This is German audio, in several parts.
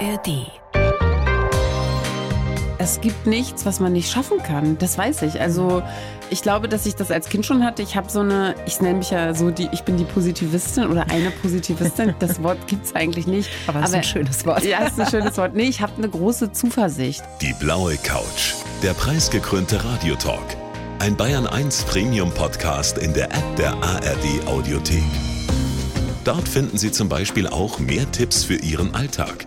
ARD. Es gibt nichts, was man nicht schaffen kann. Das weiß ich. Also ich glaube, dass ich das als Kind schon hatte. Ich habe so eine, ich nenne mich ja so die, ich bin die Positivistin oder eine Positivistin. Das Wort gibt es eigentlich nicht. Aber es ist ein schönes Wort. Ja, es ist ein schönes Wort. Nee, ich habe eine große Zuversicht. Die blaue Couch. Der preisgekrönte Radiotalk. Ein Bayern 1 Premium Podcast in der App der ARD Audiothek. Dort finden Sie zum Beispiel auch mehr Tipps für Ihren Alltag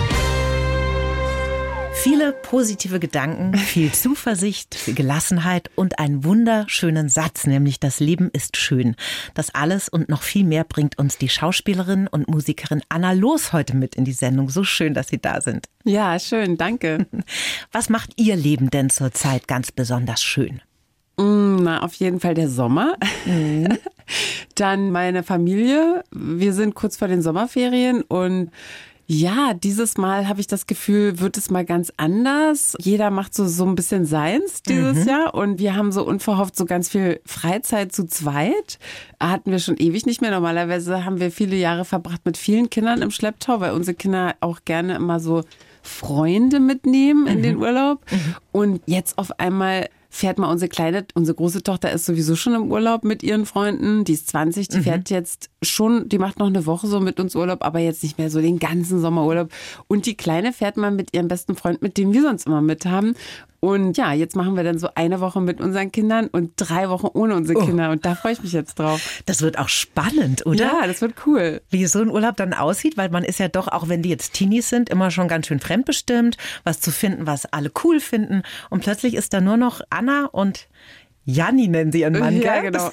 Viele positive Gedanken, viel Zuversicht, viel Gelassenheit und einen wunderschönen Satz, nämlich das Leben ist schön. Das alles und noch viel mehr bringt uns die Schauspielerin und Musikerin Anna Los heute mit in die Sendung. So schön, dass Sie da sind. Ja, schön, danke. Was macht Ihr Leben denn zurzeit ganz besonders schön? Mm, na, auf jeden Fall der Sommer. Mhm. Dann meine Familie. Wir sind kurz vor den Sommerferien und ja, dieses Mal habe ich das Gefühl, wird es mal ganz anders. Jeder macht so, so ein bisschen seins dieses mhm. Jahr und wir haben so unverhofft so ganz viel Freizeit zu zweit. Hatten wir schon ewig nicht mehr. Normalerweise haben wir viele Jahre verbracht mit vielen Kindern im Schlepptau, weil unsere Kinder auch gerne immer so Freunde mitnehmen in mhm. den Urlaub. Mhm. Und jetzt auf einmal fährt mal unsere kleine, unsere große Tochter ist sowieso schon im Urlaub mit ihren Freunden. Die ist 20, die mhm. fährt jetzt schon, die macht noch eine Woche so mit uns Urlaub, aber jetzt nicht mehr so den ganzen Sommerurlaub. Und die Kleine fährt mal mit ihrem besten Freund, mit dem wir sonst immer mit haben. Und ja, jetzt machen wir dann so eine Woche mit unseren Kindern und drei Wochen ohne unsere oh. Kinder. Und da freue ich mich jetzt drauf. Das wird auch spannend, oder? Ja, das wird cool. Wie so ein Urlaub dann aussieht, weil man ist ja doch, auch wenn die jetzt Teenies sind, immer schon ganz schön fremdbestimmt, was zu finden, was alle cool finden. Und plötzlich ist da nur noch Anna und Janni nennen sie ihren Mann, ja, gell? genau.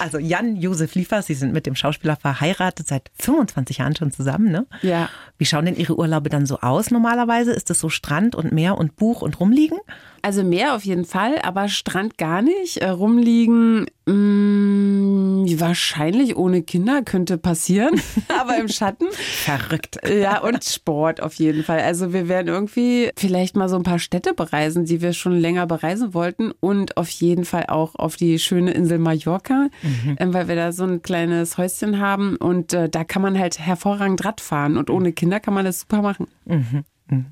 Also Jan Josef Liefers, Sie sind mit dem Schauspieler verheiratet, seit 25 Jahren schon zusammen, ne? Ja. Wie schauen denn Ihre Urlaube dann so aus normalerweise? Ist das so Strand und Meer und Buch und rumliegen? Also Meer auf jeden Fall, aber Strand gar nicht. Äh, rumliegen mh, mm, wahrscheinlich ohne Kinder könnte passieren, aber im Schatten. Verrückt. Ja, und Sport auf jeden Fall. Also wir werden irgendwie vielleicht mal so ein paar Städte bereisen, die wir schon länger bereisen wollten und auf jeden Fall auch auf die schöne Insel Mallorca, mhm. äh, weil wir da so ein kleines Häuschen haben und äh, da kann man halt hervorragend Rad fahren und ohne Kinder kann man das super machen. Mhm. Mhm.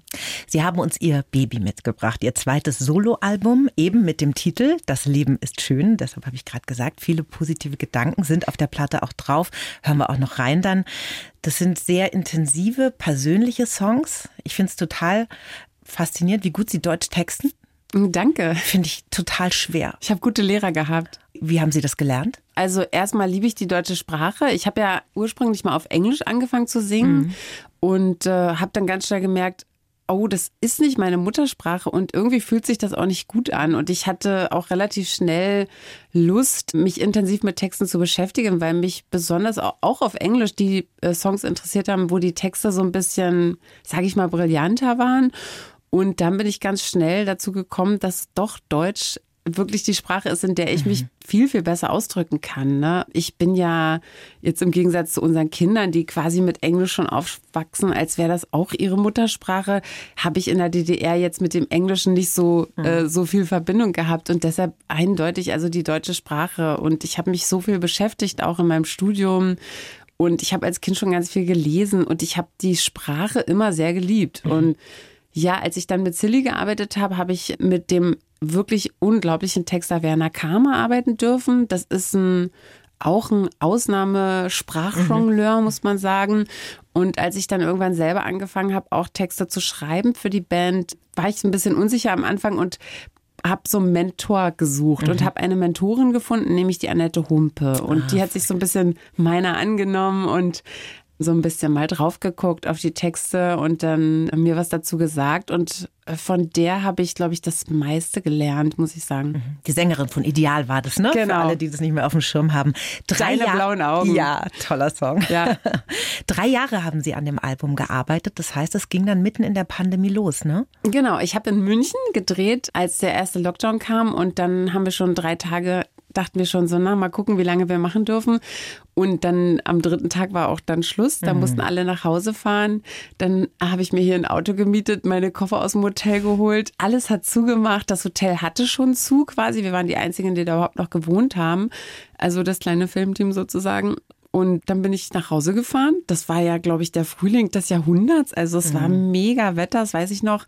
Sie haben uns Ihr Baby mitgebracht, Ihr zweites Soloalbum, eben mit dem Titel Das Leben ist schön. Deshalb habe ich gerade gesagt, viele positive Gedanken sind auf der Platte auch drauf. Hören wir auch noch rein dann. Das sind sehr intensive, persönliche Songs. Ich finde es total faszinierend, wie gut Sie Deutsch texten. Danke. Finde ich total schwer. Ich habe gute Lehrer gehabt. Wie haben Sie das gelernt? Also erstmal liebe ich die deutsche Sprache. Ich habe ja ursprünglich mal auf Englisch angefangen zu singen mhm. Und äh, habe dann ganz schnell gemerkt, oh, das ist nicht meine Muttersprache und irgendwie fühlt sich das auch nicht gut an. Und ich hatte auch relativ schnell Lust, mich intensiv mit Texten zu beschäftigen, weil mich besonders auch auf Englisch die äh, Songs interessiert haben, wo die Texte so ein bisschen, sage ich mal, brillanter waren. Und dann bin ich ganz schnell dazu gekommen, dass doch Deutsch wirklich die Sprache ist, in der ich mich mhm. viel, viel besser ausdrücken kann. Ne? Ich bin ja jetzt im Gegensatz zu unseren Kindern, die quasi mit Englisch schon aufwachsen, als wäre das auch ihre Muttersprache, habe ich in der DDR jetzt mit dem Englischen nicht so, mhm. äh, so viel Verbindung gehabt und deshalb eindeutig also die deutsche Sprache. Und ich habe mich so viel beschäftigt, auch in meinem Studium. Und ich habe als Kind schon ganz viel gelesen und ich habe die Sprache immer sehr geliebt. Mhm. Und ja, als ich dann mit Silly gearbeitet habe, habe ich mit dem wirklich unglaublichen Texter Werner Kramer arbeiten dürfen. Das ist ein auch ein Ausnahmesprachjongleur, mhm. muss man sagen. Und als ich dann irgendwann selber angefangen habe, auch Texte zu schreiben für die Band, war ich ein bisschen unsicher am Anfang und habe so einen Mentor gesucht mhm. und habe eine Mentorin gefunden, nämlich die Annette Humpe. Und ah. die hat sich so ein bisschen meiner angenommen und so ein bisschen mal drauf geguckt auf die Texte und dann mir was dazu gesagt. Und von der habe ich, glaube ich, das meiste gelernt, muss ich sagen. Mhm. Die Sängerin von Ideal war das, ne? Genau. Für alle, die das nicht mehr auf dem Schirm haben. Drei Deine blauen Augen. Ja, toller Song. Ja. Drei Jahre haben Sie an dem Album gearbeitet. Das heißt, es ging dann mitten in der Pandemie los, ne? Genau. Ich habe in München gedreht, als der erste Lockdown kam. Und dann haben wir schon drei Tage dachten wir schon so, na, mal gucken, wie lange wir machen dürfen. Und dann am dritten Tag war auch dann Schluss. Da mhm. mussten alle nach Hause fahren. Dann habe ich mir hier ein Auto gemietet, meine Koffer aus dem Hotel geholt. Alles hat zugemacht. Das Hotel hatte schon zu quasi. Wir waren die Einzigen, die da überhaupt noch gewohnt haben. Also das kleine Filmteam sozusagen. Und dann bin ich nach Hause gefahren. Das war ja, glaube ich, der Frühling des Jahrhunderts. Also es mhm. war mega Wetter, das weiß ich noch.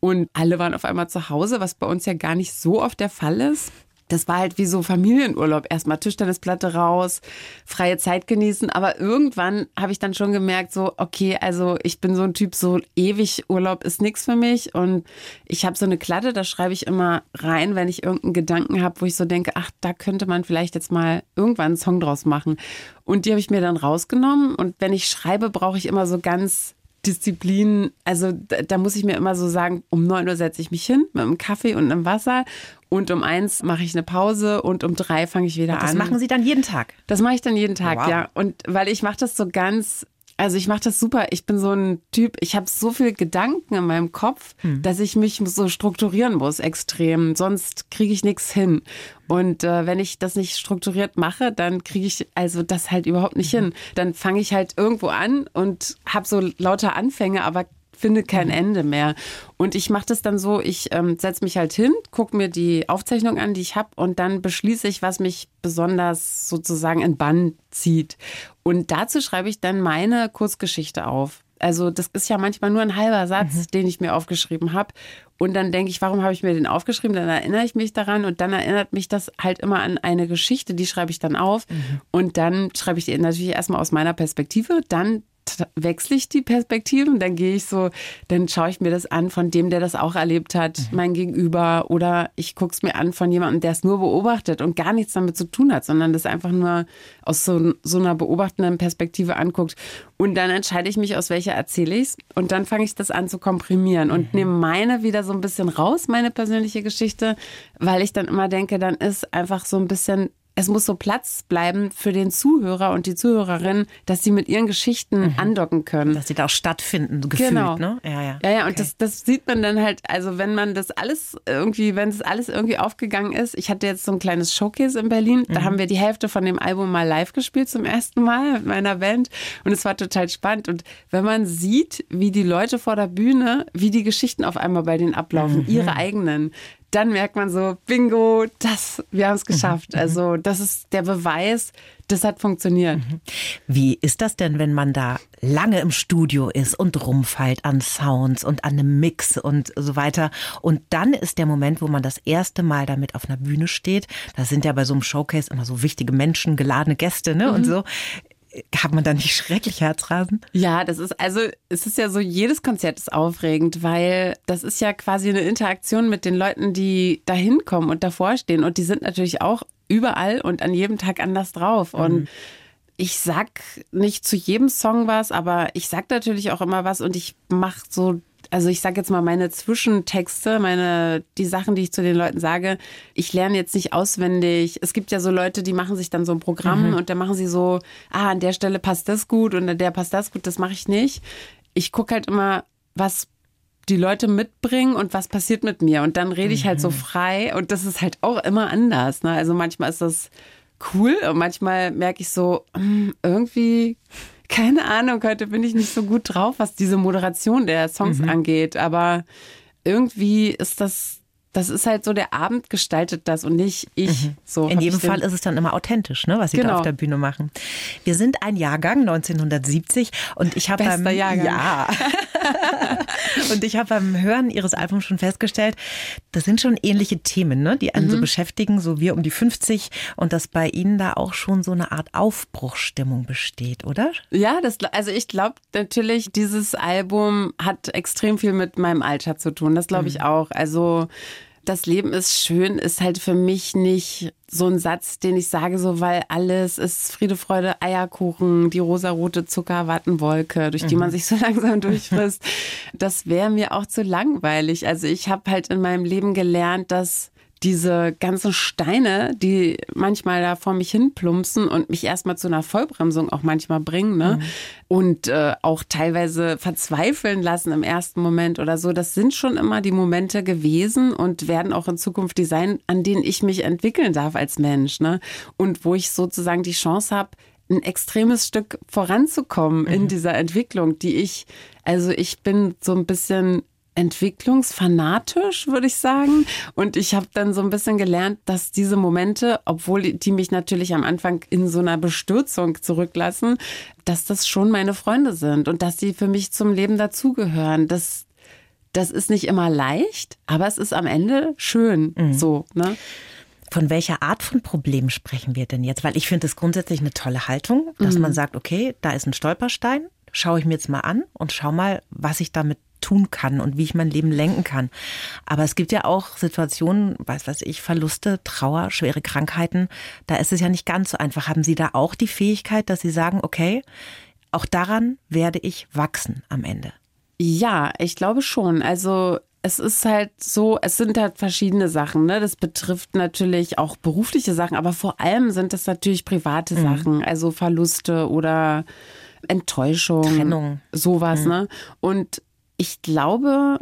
Und alle waren auf einmal zu Hause, was bei uns ja gar nicht so oft der Fall ist das war halt wie so Familienurlaub. Erstmal Tischtennisplatte raus, freie Zeit genießen. Aber irgendwann habe ich dann schon gemerkt, so, okay, also ich bin so ein Typ, so ewig Urlaub ist nichts für mich. Und ich habe so eine Klatte, da schreibe ich immer rein, wenn ich irgendeinen Gedanken habe, wo ich so denke, ach, da könnte man vielleicht jetzt mal irgendwann einen Song draus machen. Und die habe ich mir dann rausgenommen. Und wenn ich schreibe, brauche ich immer so ganz Disziplin, also da, da, muss ich mir immer so sagen, um 9 Uhr setze ich mich hin mit einem Kaffee und einem Wasser und um eins mache ich eine Pause und um drei fange ich wieder das an. Das machen Sie dann jeden Tag? Das mache ich dann jeden Tag, wow. ja. Und weil ich mache das so ganz also ich mache das super. Ich bin so ein Typ, ich habe so viele Gedanken in meinem Kopf, hm. dass ich mich so strukturieren muss, extrem. Sonst kriege ich nichts hin. Und äh, wenn ich das nicht strukturiert mache, dann kriege ich also das halt überhaupt nicht mhm. hin. Dann fange ich halt irgendwo an und habe so lauter Anfänge, aber finde kein mhm. Ende mehr. Und ich mache das dann so, ich ähm, setze mich halt hin, gucke mir die Aufzeichnung an, die ich habe und dann beschließe ich, was mich besonders sozusagen in Bann zieht. Und dazu schreibe ich dann meine Kurzgeschichte auf. Also das ist ja manchmal nur ein halber Satz, mhm. den ich mir aufgeschrieben habe. Und dann denke ich, warum habe ich mir den aufgeschrieben? Dann erinnere ich mich daran und dann erinnert mich das halt immer an eine Geschichte, die schreibe ich dann auf. Mhm. Und dann schreibe ich die natürlich erstmal aus meiner Perspektive. Dann wechsle ich die Perspektiven, dann gehe ich so, dann schaue ich mir das an von dem, der das auch erlebt hat, mhm. mein Gegenüber, oder ich gucke es mir an von jemandem, der es nur beobachtet und gar nichts damit zu tun hat, sondern das einfach nur aus so, so einer beobachtenden Perspektive anguckt. Und dann entscheide ich mich, aus welcher erzähle ich es. Und dann fange ich das an zu komprimieren und mhm. nehme meine wieder so ein bisschen raus, meine persönliche Geschichte, weil ich dann immer denke, dann ist einfach so ein bisschen es muss so Platz bleiben für den Zuhörer und die Zuhörerin, dass sie mit ihren Geschichten mhm. andocken können. Dass sie da auch stattfinden, gefühlt, genau. ne? Ja, ja. Ja, ja, und okay. das, das sieht man dann halt, also wenn man das alles irgendwie, wenn das alles irgendwie aufgegangen ist. Ich hatte jetzt so ein kleines Showcase in Berlin, da mhm. haben wir die Hälfte von dem Album mal live gespielt zum ersten Mal mit meiner Band und es war total spannend. Und wenn man sieht, wie die Leute vor der Bühne, wie die Geschichten auf einmal bei denen ablaufen, mhm. ihre eigenen, dann merkt man so, bingo, das, wir haben es geschafft. Mhm. Also das ist der Beweis, das hat funktioniert. Mhm. Wie ist das denn, wenn man da lange im Studio ist und rumfeilt an Sounds und an einem Mix und so weiter? Und dann ist der Moment, wo man das erste Mal damit auf einer Bühne steht. Das sind ja bei so einem Showcase immer so wichtige Menschen, geladene Gäste ne? Mhm. und so hat man da nicht schrecklich Herzrasen? Ja, das ist also, es ist ja so, jedes Konzert ist aufregend, weil das ist ja quasi eine Interaktion mit den Leuten, die da hinkommen und davor stehen. Und die sind natürlich auch überall und an jedem Tag anders drauf. Mhm. Und ich sag nicht zu jedem Song was, aber ich sag natürlich auch immer was und ich mache so also ich sage jetzt mal meine Zwischentexte, meine die Sachen, die ich zu den Leuten sage, ich lerne jetzt nicht auswendig. Es gibt ja so Leute, die machen sich dann so ein Programm mhm. und dann machen sie so, ah, an der Stelle passt das gut und an der passt das gut, das mache ich nicht. Ich gucke halt immer, was die Leute mitbringen und was passiert mit mir und dann rede ich halt so mhm. frei und das ist halt auch immer anders, ne? Also manchmal ist das cool und manchmal merke ich so, hm, irgendwie keine Ahnung, heute bin ich nicht so gut drauf, was diese Moderation der Songs mhm. angeht. Aber irgendwie ist das das ist halt so, der Abend gestaltet das und nicht ich. Mhm. So In jedem Fall ist es dann immer authentisch, ne, was sie genau. da auf der Bühne machen. Wir sind ein Jahrgang 1970 und ich habe beim Jahrgang. ja und ich habe beim Hören ihres Albums schon festgestellt, das sind schon ähnliche Themen, ne, die einen mhm. so beschäftigen, so wir um die 50 und dass bei ihnen da auch schon so eine Art Aufbruchstimmung besteht, oder? Ja, das, also ich glaube natürlich, dieses Album hat extrem viel mit meinem Alter zu tun. Das glaube ich mhm. auch. Also das Leben ist schön, ist halt für mich nicht so ein Satz, den ich sage, so weil alles ist Friede, Freude, Eierkuchen, die rosarote Zuckerwattenwolke, durch die mhm. man sich so langsam durchfrisst. Das wäre mir auch zu langweilig. Also ich habe halt in meinem Leben gelernt, dass diese ganzen Steine, die manchmal da vor mich hin plumpsen und mich erstmal zu einer Vollbremsung auch manchmal bringen, ne? Mhm. Und äh, auch teilweise verzweifeln lassen im ersten Moment oder so. Das sind schon immer die Momente gewesen und werden auch in Zukunft die sein, an denen ich mich entwickeln darf als Mensch, ne? Und wo ich sozusagen die Chance habe, ein extremes Stück voranzukommen mhm. in dieser Entwicklung, die ich, also ich bin so ein bisschen entwicklungsfanatisch, würde ich sagen. Und ich habe dann so ein bisschen gelernt, dass diese Momente, obwohl die mich natürlich am Anfang in so einer Bestürzung zurücklassen, dass das schon meine Freunde sind und dass sie für mich zum Leben dazugehören. Das, das ist nicht immer leicht, aber es ist am Ende schön. Mhm. So, ne? Von welcher Art von Problem sprechen wir denn jetzt? Weil ich finde es grundsätzlich eine tolle Haltung, dass mhm. man sagt, okay, da ist ein Stolperstein, schaue ich mir jetzt mal an und schau mal, was ich damit tun kann und wie ich mein Leben lenken kann. Aber es gibt ja auch Situationen, weiß was ich, Verluste, Trauer, schwere Krankheiten. Da ist es ja nicht ganz so einfach. Haben Sie da auch die Fähigkeit, dass Sie sagen, okay, auch daran werde ich wachsen am Ende? Ja, ich glaube schon. Also es ist halt so, es sind halt verschiedene Sachen. Ne? Das betrifft natürlich auch berufliche Sachen, aber vor allem sind das natürlich private mhm. Sachen, also Verluste oder Enttäuschung, Trennung, sowas. Mhm. Ne? Und ich glaube,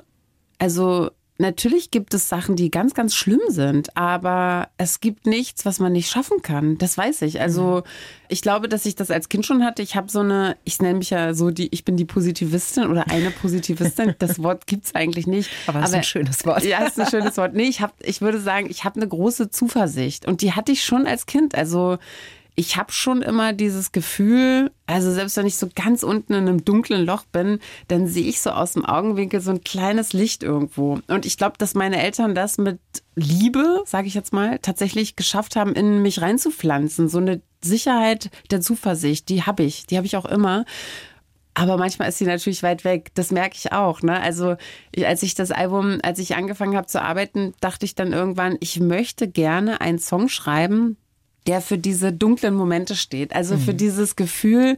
also natürlich gibt es Sachen, die ganz, ganz schlimm sind, aber es gibt nichts, was man nicht schaffen kann. Das weiß ich. Also ich glaube, dass ich das als Kind schon hatte. Ich habe so eine, ich nenne mich ja so die, ich bin die Positivistin oder eine Positivistin. Das Wort gibt es eigentlich nicht. Aber es ist ein schönes Wort. Ja, ist ein schönes Wort. Nee, ich habe, ich würde sagen, ich habe eine große Zuversicht und die hatte ich schon als Kind. Also ich habe schon immer dieses Gefühl, also selbst wenn ich so ganz unten in einem dunklen Loch bin, dann sehe ich so aus dem Augenwinkel so ein kleines Licht irgendwo. Und ich glaube, dass meine Eltern das mit Liebe, sage ich jetzt mal, tatsächlich geschafft haben, in mich reinzupflanzen. So eine Sicherheit der Zuversicht, die habe ich, die habe ich auch immer. Aber manchmal ist sie natürlich weit weg. Das merke ich auch. Ne? Also ich, als ich das Album, als ich angefangen habe zu arbeiten, dachte ich dann irgendwann, ich möchte gerne einen Song schreiben, der für diese dunklen Momente steht. Also mhm. für dieses Gefühl,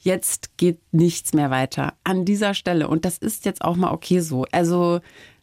jetzt geht nichts mehr weiter an dieser Stelle. Und das ist jetzt auch mal okay so. Also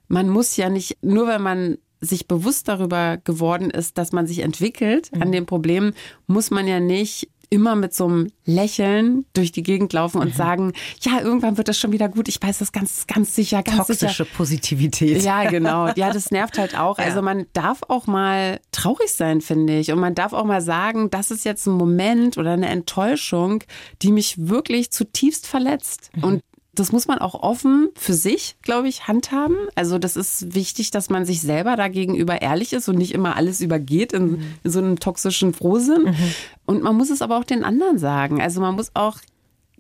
man muss ja nicht, nur wenn man sich bewusst darüber geworden ist, dass man sich entwickelt mhm. an dem Problem, muss man ja nicht immer mit so einem Lächeln durch die Gegend laufen und mhm. sagen, ja, irgendwann wird das schon wieder gut. Ich weiß das ganz, ganz sicher, ganz Toxische sicher. Positivität. Ja, genau. Ja, das nervt halt auch. Ja. Also man darf auch mal traurig sein, finde ich. Und man darf auch mal sagen, das ist jetzt ein Moment oder eine Enttäuschung, die mich wirklich zutiefst verletzt. Mhm. Und das muss man auch offen für sich, glaube ich, handhaben. Also das ist wichtig, dass man sich selber dagegenüber ehrlich ist und nicht immer alles übergeht in, mhm. in so einem toxischen Frohsinn. Mhm. Und man muss es aber auch den anderen sagen. Also man muss auch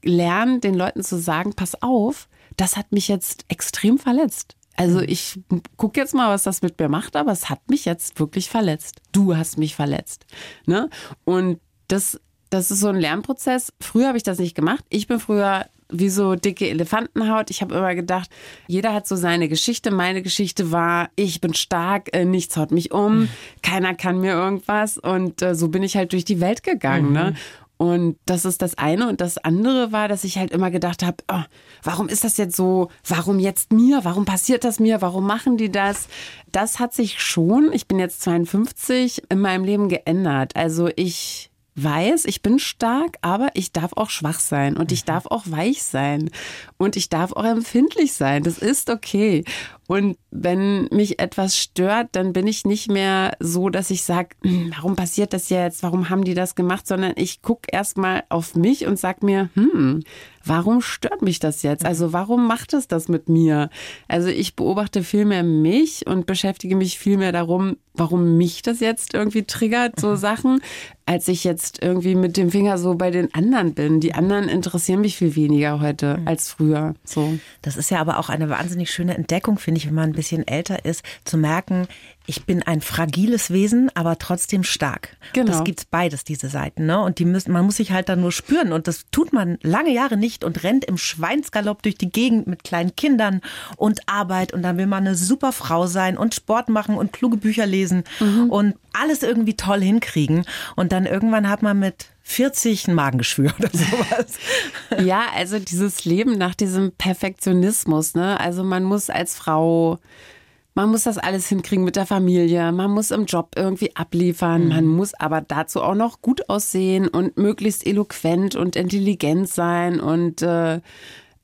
lernen, den Leuten zu sagen, pass auf, das hat mich jetzt extrem verletzt. Also mhm. ich gucke jetzt mal, was das mit mir macht, aber es hat mich jetzt wirklich verletzt. Du hast mich verletzt. Ne? Und das, das ist so ein Lernprozess. Früher habe ich das nicht gemacht. Ich bin früher wie so dicke Elefantenhaut. Ich habe immer gedacht, jeder hat so seine Geschichte. Meine Geschichte war, ich bin stark, äh, nichts haut mich um, mhm. keiner kann mir irgendwas. Und äh, so bin ich halt durch die Welt gegangen. Ne? Mhm. Ne? Und das ist das eine. Und das andere war, dass ich halt immer gedacht habe, oh, warum ist das jetzt so? Warum jetzt mir? Warum passiert das mir? Warum machen die das? Das hat sich schon, ich bin jetzt 52, in meinem Leben geändert. Also ich weiß, ich bin stark, aber ich darf auch schwach sein und ich mhm. darf auch weich sein und ich darf auch empfindlich sein. Das ist okay. Und wenn mich etwas stört, dann bin ich nicht mehr so, dass ich sage, hm, warum passiert das jetzt? Warum haben die das gemacht? Sondern ich gucke erstmal auf mich und sage mir, hm, warum stört mich das jetzt? Also warum macht es das mit mir? Also ich beobachte viel mehr mich und beschäftige mich viel mehr darum, warum mich das jetzt irgendwie triggert, so mhm. Sachen, als ich jetzt irgendwie mit dem Finger so bei den anderen bin. Die anderen interessieren mich viel weniger heute mhm. als früher. So. Das ist ja aber auch eine wahnsinnig schöne Entdeckung, finde ich, wenn man ein bisschen älter ist, zu merken, ich bin ein fragiles Wesen, aber trotzdem stark. Genau. Das gibt's beides, diese Seiten. Ne? Und die müssen, man muss sich halt dann nur spüren. Und das tut man lange Jahre nicht und rennt im Schweinsgalopp durch die Gegend mit kleinen Kindern und Arbeit. Und dann will man eine super Frau sein und Sport machen und kluge Bücher lesen mhm. und alles irgendwie toll hinkriegen. Und dann irgendwann hat man mit 40 ein Magengeschwür oder sowas. ja, also dieses Leben nach diesem Perfektionismus, ne? Also man muss als Frau man muss das alles hinkriegen mit der Familie, man muss im Job irgendwie abliefern, mhm. man muss aber dazu auch noch gut aussehen und möglichst eloquent und intelligent sein und äh,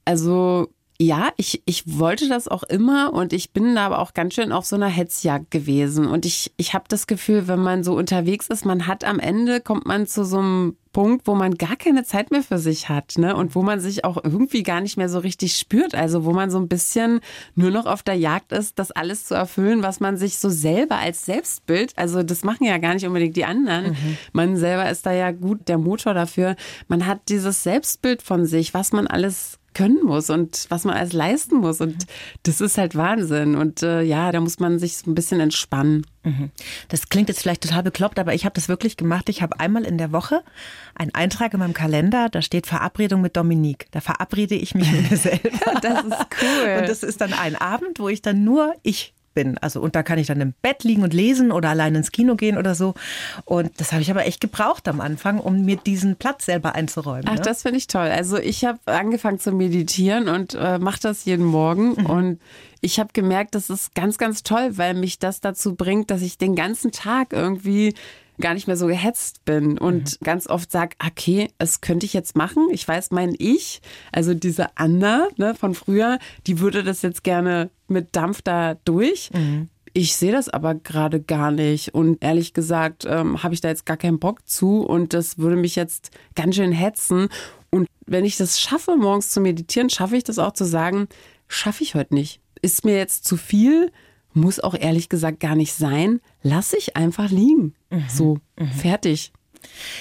also ja, ich, ich wollte das auch immer und ich bin da aber auch ganz schön auf so einer Hetzjagd gewesen. Und ich, ich habe das Gefühl, wenn man so unterwegs ist, man hat am Ende, kommt man zu so einem Punkt, wo man gar keine Zeit mehr für sich hat, ne? Und wo man sich auch irgendwie gar nicht mehr so richtig spürt. Also wo man so ein bisschen nur noch auf der Jagd ist, das alles zu erfüllen, was man sich so selber als Selbstbild, also das machen ja gar nicht unbedingt die anderen. Mhm. Man selber ist da ja gut der Motor dafür. Man hat dieses Selbstbild von sich, was man alles können muss und was man alles leisten muss. Und das ist halt Wahnsinn. Und äh, ja, da muss man sich so ein bisschen entspannen. Mhm. Das klingt jetzt vielleicht total bekloppt, aber ich habe das wirklich gemacht. Ich habe einmal in der Woche einen Eintrag in meinem Kalender, da steht Verabredung mit Dominique. Da verabrede ich mich mit mir selber. das ist cool. Und das ist dann ein Abend, wo ich dann nur ich bin. Also und da kann ich dann im Bett liegen und lesen oder allein ins Kino gehen oder so. Und das habe ich aber echt gebraucht am Anfang, um mir diesen Platz selber einzuräumen. Ach, ne? das finde ich toll. Also ich habe angefangen zu meditieren und äh, mache das jeden Morgen mhm. und ich habe gemerkt, das ist ganz, ganz toll, weil mich das dazu bringt, dass ich den ganzen Tag irgendwie gar nicht mehr so gehetzt bin und mhm. ganz oft sag, okay, es könnte ich jetzt machen. Ich weiß, mein Ich, also diese Anna ne, von früher, die würde das jetzt gerne mit Dampf da durch. Mhm. Ich sehe das aber gerade gar nicht. Und ehrlich gesagt, ähm, habe ich da jetzt gar keinen Bock zu. Und das würde mich jetzt ganz schön hetzen. Und wenn ich das schaffe, morgens zu meditieren, schaffe ich das auch zu sagen, schaffe ich heute nicht. Ist mir jetzt zu viel? Muss auch ehrlich gesagt gar nicht sein. Lass ich einfach liegen. Mhm. So, mhm. fertig.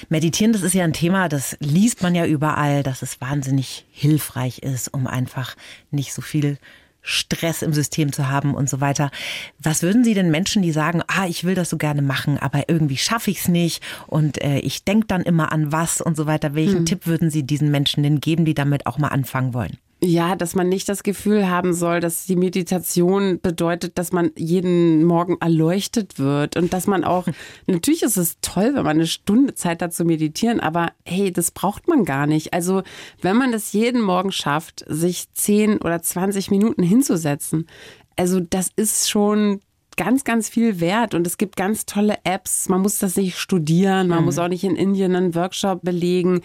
Meditieren, das ist ja ein Thema, das liest man ja überall, dass es wahnsinnig hilfreich ist, um einfach nicht so viel Stress im System zu haben und so weiter. Was würden Sie denn Menschen, die sagen, ah, ich will das so gerne machen, aber irgendwie schaffe ich es nicht und äh, ich denke dann immer an was und so weiter. Welchen hm. Tipp würden Sie diesen Menschen denn geben, die damit auch mal anfangen wollen? Ja, dass man nicht das Gefühl haben soll, dass die Meditation bedeutet, dass man jeden Morgen erleuchtet wird und dass man auch, natürlich ist es toll, wenn man eine Stunde Zeit hat zu meditieren, aber hey, das braucht man gar nicht. Also wenn man das jeden Morgen schafft, sich 10 oder 20 Minuten hinzusetzen, also das ist schon ganz, ganz viel wert und es gibt ganz tolle Apps. Man muss das nicht studieren, man mhm. muss auch nicht in Indien einen Workshop belegen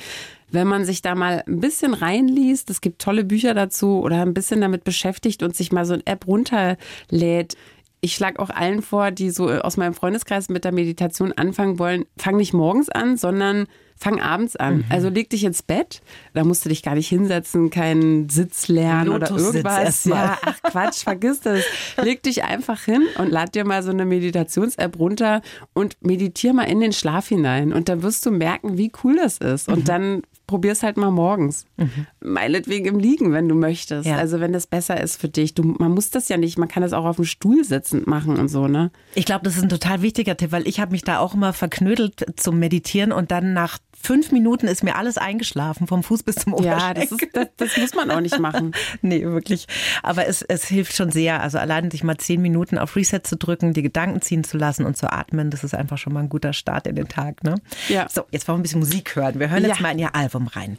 wenn man sich da mal ein bisschen reinliest, es gibt tolle Bücher dazu oder ein bisschen damit beschäftigt und sich mal so eine App runterlädt. Ich schlage auch allen vor, die so aus meinem Freundeskreis mit der Meditation anfangen wollen, fang nicht morgens an, sondern fang abends an. Mhm. Also leg dich ins Bett, da musst du dich gar nicht hinsetzen, keinen Sitz lernen oder irgendwas. Ja, ach Quatsch, vergiss das. Leg dich einfach hin und lad dir mal so eine Meditations-App runter und meditier mal in den Schlaf hinein. Und dann wirst du merken, wie cool das ist. Und mhm. dann probier's halt mal morgens. Mhm. Meinetwegen im Liegen, wenn du möchtest. Ja. Also wenn das besser ist für dich. Du, man muss das ja nicht, man kann das auch auf dem Stuhl sitzend machen und so, ne? Ich glaube, das ist ein total wichtiger Tipp, weil ich habe mich da auch immer verknödelt zum Meditieren und dann nach fünf Minuten ist mir alles eingeschlafen, vom Fuß bis zum Oberschenkel. Ja, das, ist, das, das muss man auch nicht machen. nee, wirklich. Aber es, es hilft schon sehr. Also allein sich mal zehn Minuten auf Reset zu drücken, die Gedanken ziehen zu lassen und zu atmen, das ist einfach schon mal ein guter Start in den Tag. Ne? Ja. So, jetzt wollen wir ein bisschen Musik hören. Wir hören jetzt ja. mal in Ihr Album rein.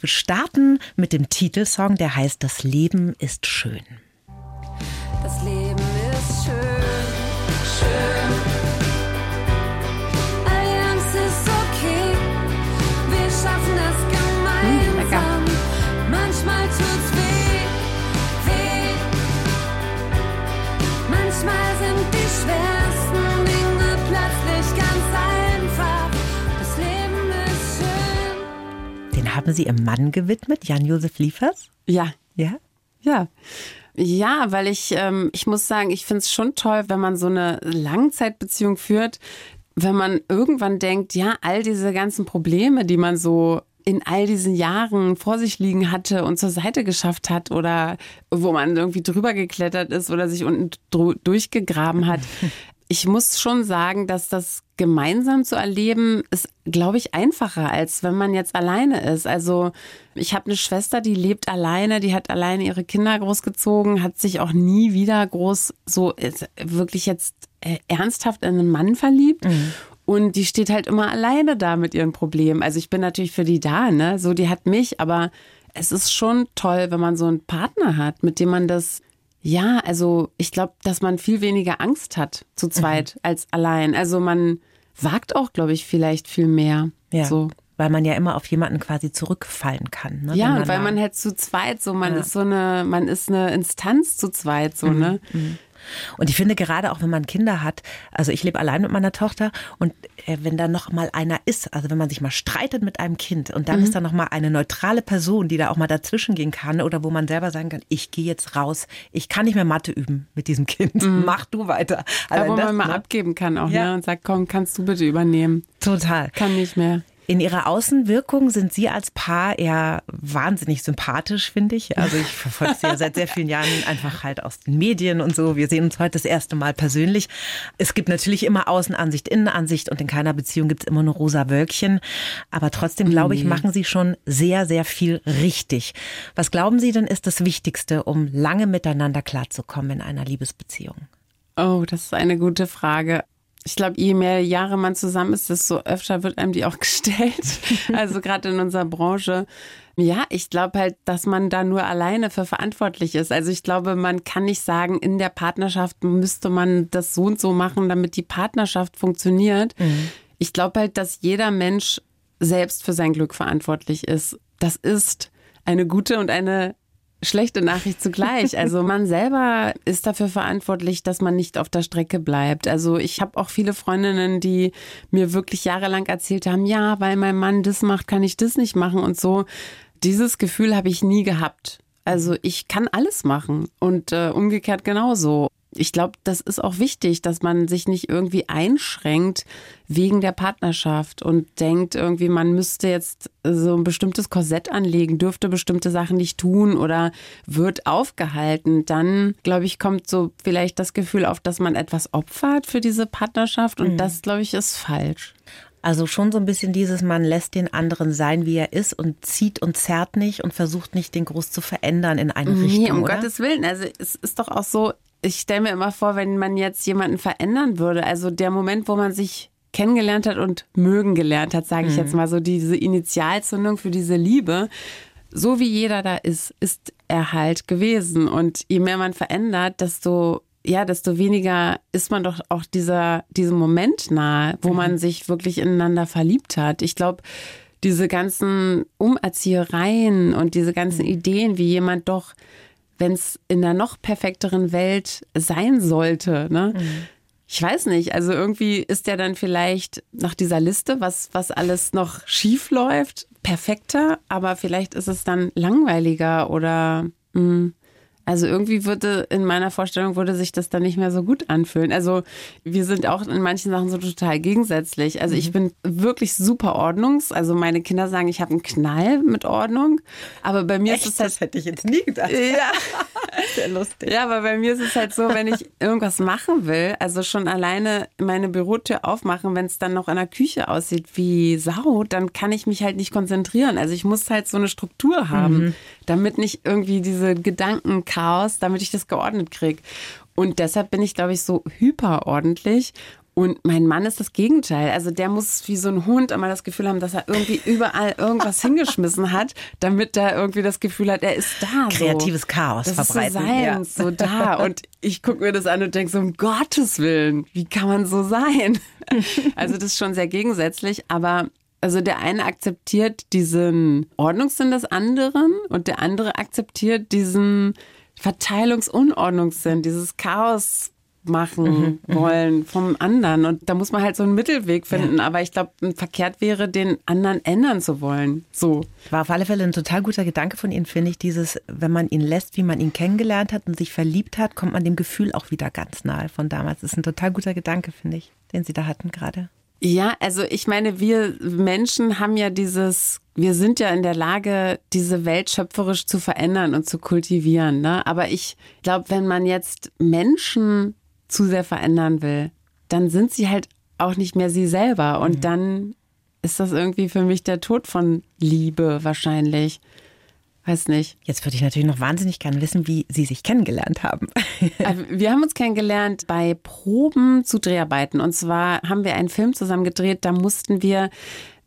Wir starten mit dem Titelsong, der heißt Das Leben ist schön. Das Leben ist schön, schön. Haben Sie Ihrem Mann gewidmet, Jan-Josef Liefers? Ja. Ja? Ja. Ja, weil ich, ähm, ich muss sagen, ich finde es schon toll, wenn man so eine Langzeitbeziehung führt, wenn man irgendwann denkt, ja, all diese ganzen Probleme, die man so in all diesen Jahren vor sich liegen hatte und zur Seite geschafft hat oder wo man irgendwie drüber geklettert ist oder sich unten durchgegraben hat. Ich muss schon sagen, dass das gemeinsam zu erleben ist, glaube ich, einfacher, als wenn man jetzt alleine ist. Also ich habe eine Schwester, die lebt alleine, die hat alleine ihre Kinder großgezogen, hat sich auch nie wieder groß so wirklich jetzt äh, ernsthaft in einen Mann verliebt. Mhm. Und die steht halt immer alleine da mit ihren Problemen. Also ich bin natürlich für die da, ne? So, die hat mich, aber es ist schon toll, wenn man so einen Partner hat, mit dem man das Ja, also ich glaube, dass man viel weniger Angst hat zu zweit Mhm. als allein. Also man wagt auch, glaube ich, vielleicht viel mehr. Ja. So. Weil man ja immer auf jemanden quasi zurückfallen kann. Ne? Ja, Wenn weil man halt zu zweit so, man Ja. ist so eine, man ist eine Instanz zu zweit, so, Mhm. ne? Und ich finde gerade auch, wenn man Kinder hat, also ich lebe allein mit meiner Tochter und äh, wenn da noch mal einer ist, also wenn man sich mal streitet mit einem Kind und Mhm. dann ist da noch mal eine neutrale Person, die da auch mal dazwischen gehen kann oder wo man selber sagen kann, ich gehe jetzt raus, ich kann nicht mehr Mathe üben mit diesem Kind, mach du weiter. Aber Allein wo das, man mal ne? abgeben kann auch, Ja. ne? Und sagt, komm, kannst du bitte übernehmen. Total. Kann nicht mehr. In ihrer Außenwirkung sind Sie als Paar eher wahnsinnig sympathisch, finde ich. Also ich verfolge Sie ja seit sehr vielen Jahren einfach halt aus den Medien und so. Wir sehen uns heute das erste Mal persönlich. Es gibt natürlich immer Außenansicht, Innenansicht und in keiner Beziehung gibt es immer nur rosa Wölkchen. Aber trotzdem, glaube ich, machen Sie schon sehr, sehr viel richtig. Was glauben Sie denn ist das Wichtigste, um lange miteinander klarzukommen in einer Liebesbeziehung? Oh, das ist eine gute Frage. Ich glaube, je mehr Jahre man zusammen ist, desto öfter wird einem die auch gestellt. Also gerade in unserer Branche. Ja, ich glaube halt, dass man da nur alleine für verantwortlich ist. Also ich glaube, man kann nicht sagen, in der Partnerschaft müsste man das so und so machen, damit die Partnerschaft funktioniert. Ich glaube halt, dass jeder Mensch selbst für sein Glück verantwortlich ist. Das ist eine gute und eine schlechte Nachricht zugleich. Also man selber ist dafür verantwortlich, dass man nicht auf der Strecke bleibt. Also ich habe auch viele Freundinnen, die mir wirklich jahrelang erzählt haben, ja, weil mein Mann das macht, kann ich das nicht machen und so. Dieses Gefühl habe ich nie gehabt. Also ich kann alles machen und äh, umgekehrt genauso. Ich glaube, das ist auch wichtig, dass man sich nicht irgendwie einschränkt wegen der Partnerschaft und denkt irgendwie, man müsste jetzt so ein bestimmtes Korsett anlegen, dürfte bestimmte Sachen nicht tun oder wird aufgehalten. Dann, glaube ich, kommt so vielleicht das Gefühl auf, dass man etwas opfert für diese Partnerschaft und das, glaube ich, ist falsch. Also schon so ein bisschen dieses, man lässt den anderen sein, wie er ist und zieht und zerrt nicht und versucht nicht, den groß zu verändern in eine Richtung. Nee, um oder? Gottes Willen. Also es ist doch auch so, ich stelle mir immer vor, wenn man jetzt jemanden verändern würde, also der Moment, wo man sich kennengelernt hat und mögen gelernt hat, sage ich Mhm. jetzt mal so, diese Initialzündung für diese Liebe, so wie jeder da ist, ist er halt gewesen. Und je mehr man verändert, desto ja, desto weniger ist man doch auch dieser, diesem Moment nahe, wo man sich wirklich ineinander verliebt hat. Ich glaube, diese ganzen Umerziehereien und diese ganzen Ideen, wie jemand doch, wenn es in einer noch perfekteren Welt sein sollte, ne? Ich weiß nicht, also irgendwie ist der dann vielleicht nach dieser Liste, was, was alles noch schief läuft, perfekter, aber vielleicht ist es dann langweiliger oder mh, also irgendwie würde in meiner Vorstellung würde sich das dann nicht mehr so gut anfühlen. Also wir sind auch in manchen Sachen so total gegensätzlich. Also ich bin wirklich super ordnungs. Also meine Kinder sagen, ich habe einen Knall mit Ordnung. Aber bei mir ist es halt das hätte ich jetzt nie gedacht. ja. Sehr lustig. Ja, aber bei mir ist es halt so, wenn ich irgendwas machen will, also schon alleine meine Bürotür aufmachen, wenn es dann noch in der Küche aussieht wie Sau, dann kann ich mich halt nicht konzentrieren. Also ich muss halt so eine Struktur haben, damit nicht irgendwie diese Gedankenchaos, damit ich das geordnet kriege. Und deshalb bin ich, glaube ich, so hyperordentlich. Und mein Mann ist das Gegenteil. Also der muss wie so ein Hund immer das Gefühl haben, dass er irgendwie überall irgendwas hingeschmissen hat, damit er irgendwie das Gefühl hat, er ist da. So. Kreatives Chaos das verbreiten. Ist so sein, ja. so da. Und ich gucke mir das an und denke so, um Gottes Willen, wie kann man so sein? Also das ist schon sehr gegensätzlich, aber also der eine akzeptiert diesen Ordnungssinn des anderen und der andere akzeptiert diesen Verteilungsunordnungssinn, dieses Chaos machen wollen vom anderen. Und da muss man halt so einen Mittelweg finden. Aber ich glaube, verkehrt wäre, den anderen ändern zu wollen. So. War auf alle Fälle ein total guter Gedanke von Ihnen, finde ich. Dieses, wenn man ihn lässt, wie man ihn kennengelernt hat und sich verliebt hat, kommt man dem Gefühl auch wieder ganz nahe von damals. Das ist ein total guter Gedanke, finde ich, den Sie da hatten gerade. Ja, also ich meine, wir Menschen haben ja dieses, wir sind ja in der Lage, diese Welt schöpferisch zu verändern und zu kultivieren. Ne? Aber ich glaube, wenn man jetzt Menschen zu sehr verändern will, dann sind sie halt auch nicht mehr sie selber. Und dann ist das irgendwie für mich der Tod von Liebe wahrscheinlich. Weiß nicht. Jetzt würde ich natürlich noch wahnsinnig gerne wissen, wie Sie sich kennengelernt haben. Äh, Wir haben uns kennengelernt bei Proben zu Dreharbeiten. Und zwar haben wir einen Film zusammen gedreht, da mussten wir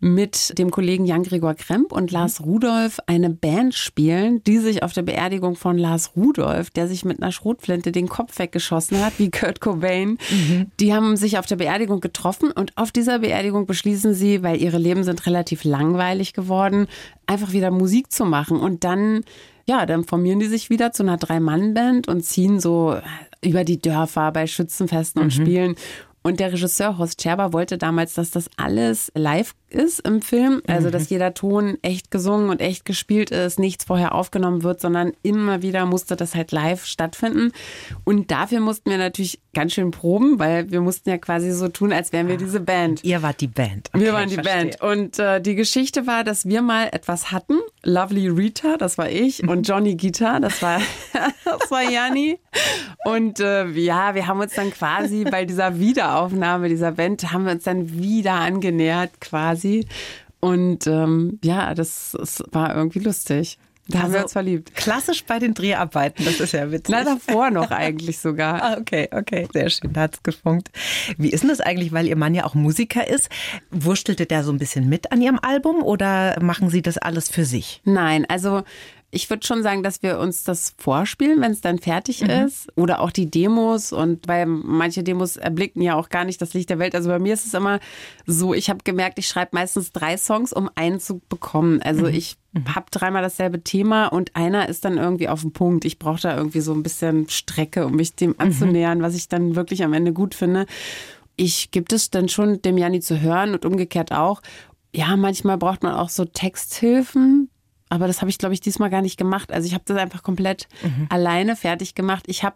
mit dem Kollegen Jan-Gregor Kremp und Lars Rudolph eine Band spielen, die sich auf der Beerdigung von Lars Rudolph, der sich mit einer Schrotflinte den Kopf weggeschossen hat, wie Kurt Cobain, mhm. die haben sich auf der Beerdigung getroffen und auf dieser Beerdigung beschließen sie, weil ihre Leben sind relativ langweilig geworden, einfach wieder Musik zu machen und dann ja, dann formieren die sich wieder zu einer Drei-Mann-Band und ziehen so über die Dörfer bei Schützenfesten und mhm. spielen. Und der Regisseur Horst Scherber wollte damals, dass das alles live ist im Film. Also, dass mhm. jeder Ton echt gesungen und echt gespielt ist, nichts vorher aufgenommen wird, sondern immer wieder musste das halt live stattfinden. Und dafür mussten wir natürlich ganz schön proben, weil wir mussten ja quasi so tun, als wären wir diese Band. Ihr wart die Band. Okay, wir waren die Band. Und äh, die Geschichte war, dass wir mal etwas hatten. Lovely Rita, das war ich, und Johnny Guitar, das war, das war Janni. Und äh, ja, wir haben uns dann quasi bei dieser Wiederaufnahme dieser Band, haben wir uns dann wieder angenähert quasi quasi. Und ähm, ja, das, das war irgendwie lustig. Da also, haben wir also uns verliebt. Klassisch bei den Dreharbeiten, das ist ja witzig. Na, davor noch eigentlich sogar. ah, okay, okay, sehr schön, da hat es gefunkt. Wie ist denn das eigentlich, weil Ihr Mann ja auch Musiker ist? Wurstelte der so ein bisschen mit an Ihrem Album oder machen Sie das alles für sich? Nein, also ich würde schon sagen, dass wir uns das vorspielen, wenn es dann fertig mhm. ist. Oder auch die Demos. Und weil manche Demos erblicken ja auch gar nicht das Licht der Welt. Also bei mir ist es immer so, ich habe gemerkt, ich schreibe meistens drei Songs, um einen zu bekommen. Also mhm. ich mhm. habe dreimal dasselbe Thema und einer ist dann irgendwie auf dem Punkt. Ich brauche da irgendwie so ein bisschen Strecke, um mich dem mhm. anzunähern, was ich dann wirklich am Ende gut finde. Ich gibt es dann schon dem Janni zu hören und umgekehrt auch. Ja, manchmal braucht man auch so Texthilfen, aber das habe ich, glaube ich, diesmal gar nicht gemacht. Also ich habe das einfach komplett mhm. alleine fertig gemacht. Ich habe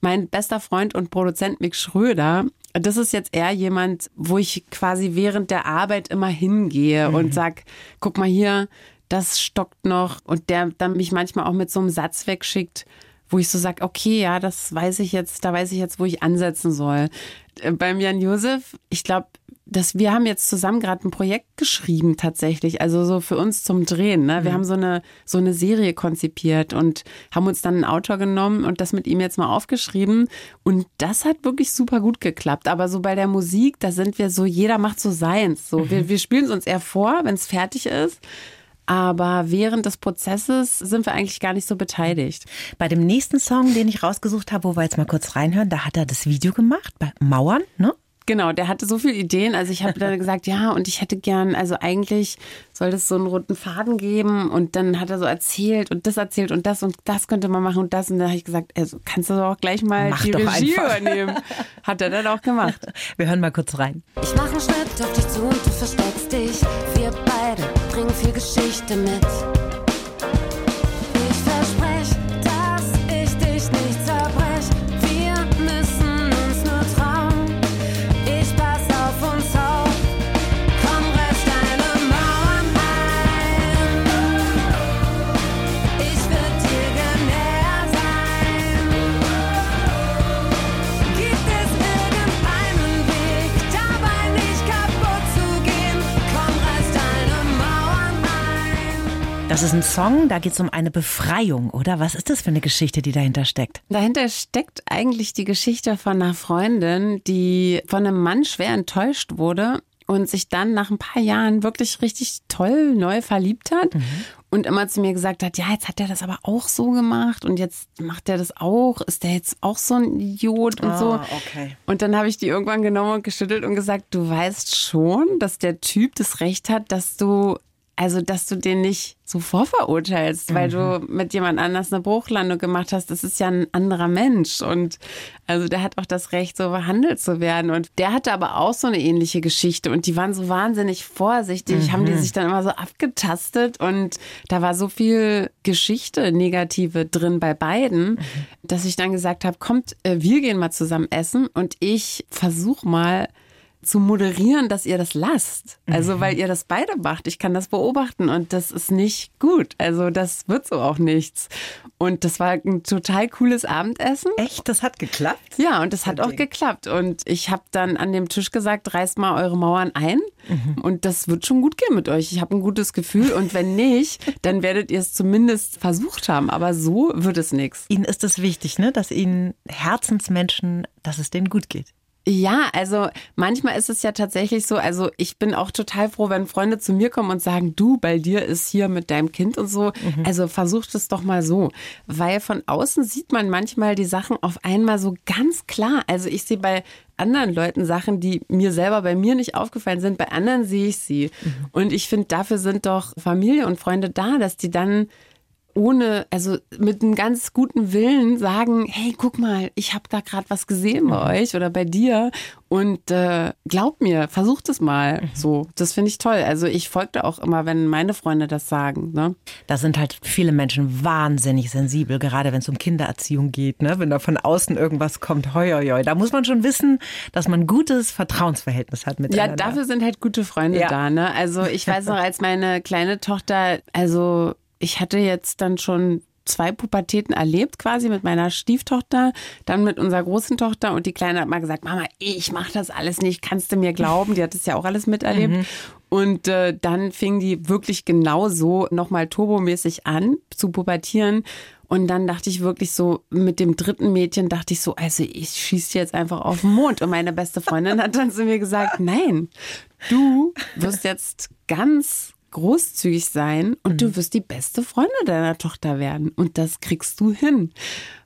mein bester Freund und Produzent Mick Schröder. Das ist jetzt eher jemand, wo ich quasi während der Arbeit immer hingehe mhm. und sag, guck mal hier, das stockt noch. Und der dann mich manchmal auch mit so einem Satz wegschickt, wo ich so sage, okay, ja, das weiß ich jetzt, da weiß ich jetzt, wo ich ansetzen soll. Äh, beim Jan Josef, ich glaube, dass wir haben jetzt zusammen gerade ein Projekt geschrieben tatsächlich, also so für uns zum Drehen. Ne? Wir mhm. haben so eine so eine Serie konzipiert und haben uns dann einen Autor genommen und das mit ihm jetzt mal aufgeschrieben und das hat wirklich super gut geklappt. Aber so bei der Musik, da sind wir so, jeder macht so seins. So, mhm. wir, wir spielen es uns eher vor, wenn es fertig ist. Aber während des Prozesses sind wir eigentlich gar nicht so beteiligt. Bei dem nächsten Song, den ich rausgesucht habe, wo wir jetzt mal kurz reinhören, da hat er das Video gemacht bei Mauern, ne? Genau, der hatte so viele Ideen. Also ich habe dann gesagt, ja, und ich hätte gern, also eigentlich soll das so einen roten Faden geben. Und dann hat er so erzählt und das erzählt und das und das könnte man machen und das. Und dann habe ich gesagt, also kannst du doch auch gleich mal Mach die Regie einfach. übernehmen. Hat er dann auch gemacht. Wir hören mal kurz rein. Ich mache einen Schnitt auf dich zu und du versteckst dich. Wir beide bringen viel Geschichte mit. Das ist ein Song, da geht es um eine Befreiung, oder? Was ist das für eine Geschichte, die dahinter steckt? Dahinter steckt eigentlich die Geschichte von einer Freundin, die von einem Mann schwer enttäuscht wurde und sich dann nach ein paar Jahren wirklich richtig toll neu verliebt hat mhm. und immer zu mir gesagt hat, ja, jetzt hat er das aber auch so gemacht und jetzt macht er das auch, ist der jetzt auch so ein Idiot und oh, so. Okay. Und dann habe ich die irgendwann genommen und geschüttelt und gesagt, du weißt schon, dass der Typ das Recht hat, dass du also, dass du den nicht so vorverurteilst, weil mhm. du mit jemand anders eine Bruchlandung gemacht hast. Das ist ja ein anderer Mensch. Und also der hat auch das Recht, so behandelt zu werden. Und der hatte aber auch so eine ähnliche Geschichte. Und die waren so wahnsinnig vorsichtig, mhm. haben die sich dann immer so abgetastet. Und da war so viel Geschichte, Negative drin bei beiden, mhm. dass ich dann gesagt habe, kommt, äh, wir gehen mal zusammen essen und ich versuche mal, zu moderieren, dass ihr das lasst. Also, mhm. weil ihr das beide macht. Ich kann das beobachten und das ist nicht gut. Also, das wird so auch nichts. Und das war ein total cooles Abendessen. Echt? Das hat geklappt? Ja, und das hat okay. auch geklappt. Und ich habe dann an dem Tisch gesagt, reißt mal eure Mauern ein. Mhm. Und das wird schon gut gehen mit euch. Ich habe ein gutes Gefühl. Und wenn nicht, dann werdet ihr es zumindest versucht haben. Aber so wird es nichts. Ihnen ist es wichtig, ne? dass Ihnen Herzensmenschen, dass es denen gut geht. Ja, also manchmal ist es ja tatsächlich so, also ich bin auch total froh, wenn Freunde zu mir kommen und sagen, du, bei dir ist hier mit deinem Kind und so. Mhm. Also versucht es doch mal so. Weil von außen sieht man manchmal die Sachen auf einmal so ganz klar. Also ich sehe bei anderen Leuten Sachen, die mir selber bei mir nicht aufgefallen sind, bei anderen sehe ich sie. Mhm. Und ich finde, dafür sind doch Familie und Freunde da, dass die dann ohne, also mit einem ganz guten Willen sagen, hey, guck mal, ich habe da gerade was gesehen bei mhm. euch oder bei dir und äh, glaub mir, versucht es mal. Mhm. So, das finde ich toll. Also ich folge auch immer, wenn meine Freunde das sagen. Ne? Da sind halt viele Menschen wahnsinnig sensibel, gerade wenn es um Kindererziehung geht. Ne? Wenn da von außen irgendwas kommt, hoi, hoi, hoi. Da muss man schon wissen, dass man ein gutes Vertrauensverhältnis hat mit Ja, dafür sind halt gute Freunde ja. da. Ne? Also ich weiß noch, als meine kleine Tochter, also ich hatte jetzt dann schon zwei Pubertäten erlebt, quasi mit meiner Stieftochter, dann mit unserer großen Tochter und die Kleine hat mal gesagt, Mama, ich mache das alles nicht, kannst du mir glauben? Die hat das ja auch alles miterlebt. Mhm. Und äh, dann fing die wirklich genau so nochmal turbomäßig an zu pubertieren. Und dann dachte ich wirklich so, mit dem dritten Mädchen dachte ich so, also ich schieße jetzt einfach auf den Mond. Und meine beste Freundin hat dann zu mir gesagt, nein, du wirst jetzt ganz großzügig sein und mhm. du wirst die beste Freundin deiner Tochter werden. Und das kriegst du hin.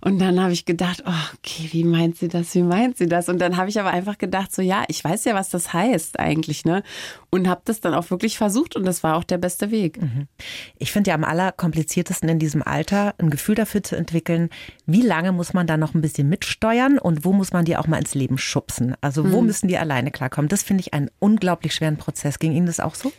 Und dann habe ich gedacht, oh, okay, wie meint sie das? Wie meint sie das? Und dann habe ich aber einfach gedacht, so ja, ich weiß ja, was das heißt eigentlich, ne? Und habe das dann auch wirklich versucht und das war auch der beste Weg. Mhm. Ich finde ja am allerkompliziertesten in diesem Alter ein Gefühl dafür zu entwickeln, wie lange muss man da noch ein bisschen mitsteuern und wo muss man die auch mal ins Leben schubsen? Also wo mhm. müssen die alleine klarkommen? Das finde ich einen unglaublich schweren Prozess. Ging Ihnen das auch so?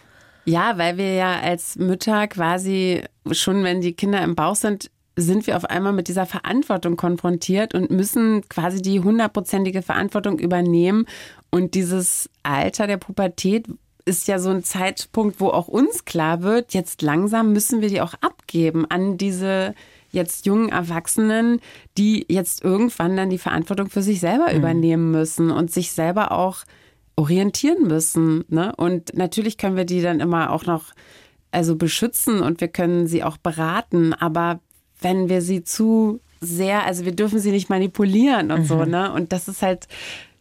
Ja, weil wir ja als Mütter quasi schon, wenn die Kinder im Bauch sind, sind wir auf einmal mit dieser Verantwortung konfrontiert und müssen quasi die hundertprozentige Verantwortung übernehmen. Und dieses Alter der Pubertät ist ja so ein Zeitpunkt, wo auch uns klar wird, jetzt langsam müssen wir die auch abgeben an diese jetzt jungen Erwachsenen, die jetzt irgendwann dann die Verantwortung für sich selber mhm. übernehmen müssen und sich selber auch orientieren müssen. Ne? Und natürlich können wir die dann immer auch noch also beschützen und wir können sie auch beraten, aber wenn wir sie zu sehr, also wir dürfen sie nicht manipulieren und mhm. so, ne? Und das ist halt,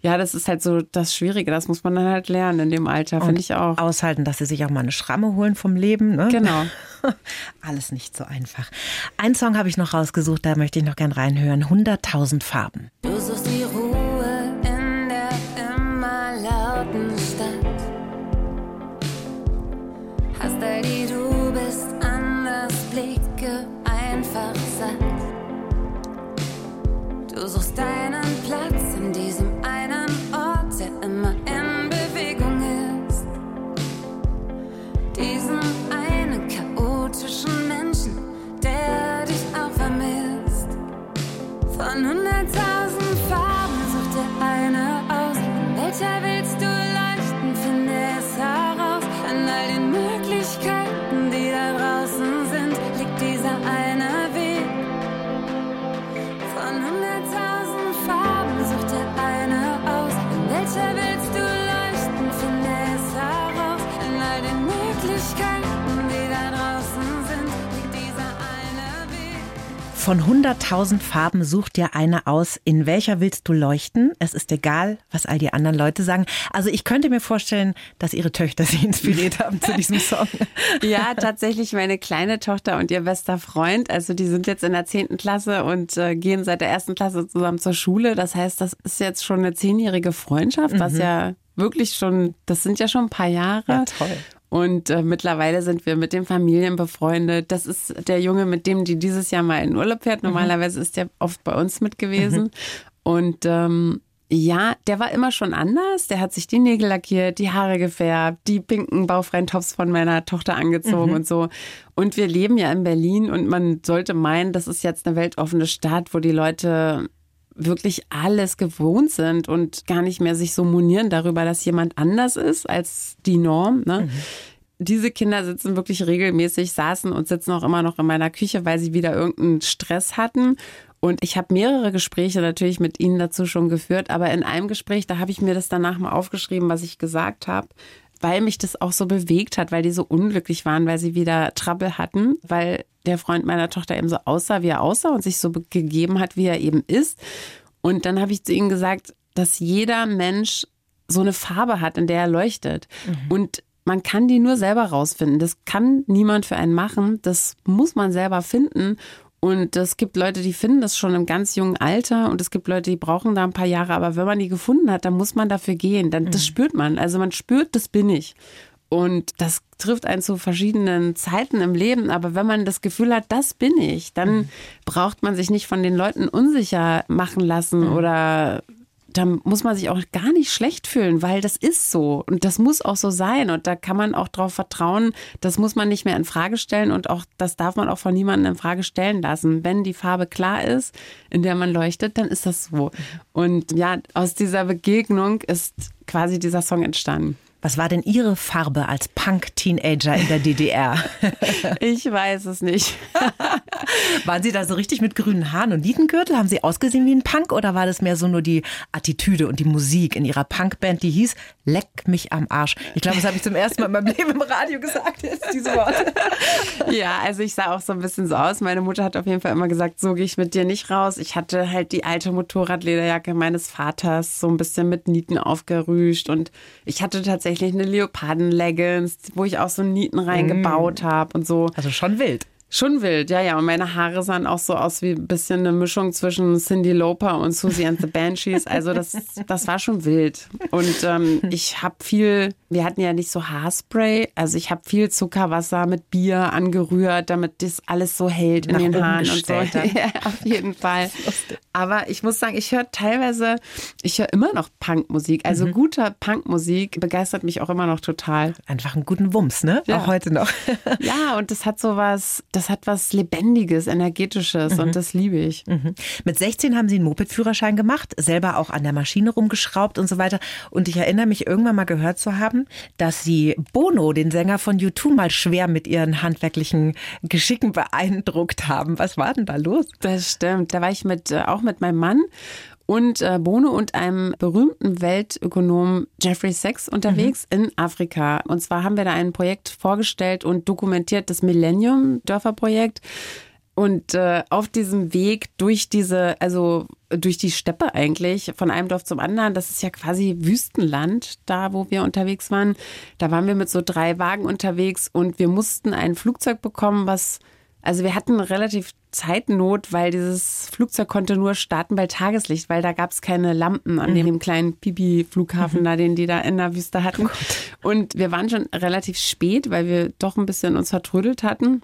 ja, das ist halt so das Schwierige. Das muss man dann halt lernen in dem Alter, finde ich auch. Aushalten, dass sie sich auch mal eine Schramme holen vom Leben. Ne? Genau. Alles nicht so einfach. Ein Song habe ich noch rausgesucht, da möchte ich noch gern reinhören. 100.000 Farben. Du suchst die Du suchst deinen Von 100.000 Farben sucht dir eine aus. In welcher willst du leuchten? Es ist egal, was all die anderen Leute sagen. Also ich könnte mir vorstellen, dass ihre Töchter sie inspiriert haben zu diesem Song. Ja, tatsächlich meine kleine Tochter und ihr bester Freund. Also die sind jetzt in der zehnten Klasse und äh, gehen seit der ersten Klasse zusammen zur Schule. Das heißt, das ist jetzt schon eine zehnjährige Freundschaft, was ja wirklich schon, das sind ja schon ein paar Jahre. Ja, toll. Und äh, mittlerweile sind wir mit den Familien befreundet. Das ist der Junge, mit dem die dieses Jahr mal in Urlaub fährt. Normalerweise ist der oft bei uns mit gewesen. Und ähm, ja, der war immer schon anders. Der hat sich die Nägel lackiert, die Haare gefärbt, die pinken baufreien Tops von meiner Tochter angezogen und so. Und wir leben ja in Berlin und man sollte meinen, das ist jetzt eine weltoffene Stadt, wo die Leute wirklich alles gewohnt sind und gar nicht mehr sich so monieren darüber, dass jemand anders ist als die Norm. Ne? Diese Kinder sitzen wirklich regelmäßig, saßen und sitzen auch immer noch in meiner Küche, weil sie wieder irgendeinen Stress hatten. Und ich habe mehrere Gespräche natürlich mit ihnen dazu schon geführt, aber in einem Gespräch, da habe ich mir das danach mal aufgeschrieben, was ich gesagt habe, weil mich das auch so bewegt hat, weil die so unglücklich waren, weil sie wieder Trouble hatten, weil der Freund meiner Tochter eben so aussah, wie er aussah und sich so gegeben hat, wie er eben ist. Und dann habe ich zu ihnen gesagt, dass jeder Mensch so eine Farbe hat, in der er leuchtet. Und man kann die nur selber rausfinden. Das kann niemand für einen machen. Das muss man selber finden. Und es gibt Leute, die finden das schon im ganz jungen Alter und es gibt Leute, die brauchen da ein paar Jahre. Aber wenn man die gefunden hat, dann muss man dafür gehen. Dann, das spürt man. Also man spürt, das bin ich. Und das trifft einen zu verschiedenen Zeiten im Leben. Aber wenn man das Gefühl hat, das bin ich, dann braucht man sich nicht von den Leuten unsicher machen lassen oder da muss man sich auch gar nicht schlecht fühlen, weil das ist so und das muss auch so sein und da kann man auch darauf vertrauen, das muss man nicht mehr in Frage stellen und auch das darf man auch von niemandem in Frage stellen lassen. Wenn die Farbe klar ist, in der man leuchtet, dann ist das so. Und ja, aus dieser Begegnung ist quasi dieser Song entstanden. Was war denn Ihre Farbe als Punk-Teenager in der DDR? Ich weiß es nicht. Waren Sie da so richtig mit grünen Haaren und Nietengürtel? Haben Sie ausgesehen wie ein Punk oder war das mehr so nur die Attitüde und die Musik in Ihrer Punkband, die hieß Leck mich am Arsch? Ich glaube, das habe ich zum ersten Mal in meinem Leben im Radio gesagt, jetzt diese Worte. Ja, also ich sah auch so ein bisschen so aus. Meine Mutter hat auf jeden Fall immer gesagt, so gehe ich mit dir nicht raus. Ich hatte halt die alte Motorradlederjacke meines Vaters so ein bisschen mit Nieten aufgerüscht und ich hatte tatsächlich eine Leoparden-Leggings, wo ich auch so Nieten reingebaut habe und so. Also schon wild. Schon wild, ja, ja. Und meine Haare sahen auch so aus wie ein bisschen eine Mischung zwischen Cindy Lauper und Susie and the Banshees. Also das, das war schon wild. Und ähm, ich habe viel, wir hatten ja nicht so Haarspray, also ich habe viel Zuckerwasser mit Bier angerührt, damit das alles so hält in Nach den Haaren und so. Ja, auf jeden Fall. Aber ich muss sagen, ich höre teilweise, ich höre immer noch Punkmusik. Also Mhm. guter Punkmusik begeistert mich auch immer noch total. Einfach einen guten Wumms, ne? Ja. Auch heute noch. Ja, und das hat so was, das hat was Lebendiges, Energetisches und das liebe ich. Mhm. Mit 16 haben Sie einen Moped-Führerschein gemacht, selber auch an der Maschine rumgeschraubt und so weiter. Und ich erinnere mich irgendwann mal gehört zu haben, dass Sie Bono, den Sänger von U2, mal schwer mit Ihren handwerklichen Geschicken beeindruckt haben. Was war denn da los? Das stimmt. Da war ich mit, äh, auch mit meinem Mann und äh, Bono und einem berühmten Weltökonom Jeffrey Sachs unterwegs in Afrika. Und zwar haben wir da ein Projekt vorgestellt und dokumentiert, das Millennium-Dörfer-Projekt. Und äh, auf diesem Weg durch diese, also durch die Steppe eigentlich, von einem Dorf zum anderen, das ist ja quasi Wüstenland, da wo wir unterwegs waren. Da waren wir mit so drei Wagen unterwegs und wir mussten ein Flugzeug bekommen, was, also wir hatten relativ Zeitnot, weil dieses Flugzeug konnte nur starten bei Tageslicht, weil da gab es keine Lampen an dem kleinen Pipi-Flughafen da, den die da in der Wüste hatten. und wir waren schon relativ spät, weil wir doch ein bisschen uns vertrödelt hatten.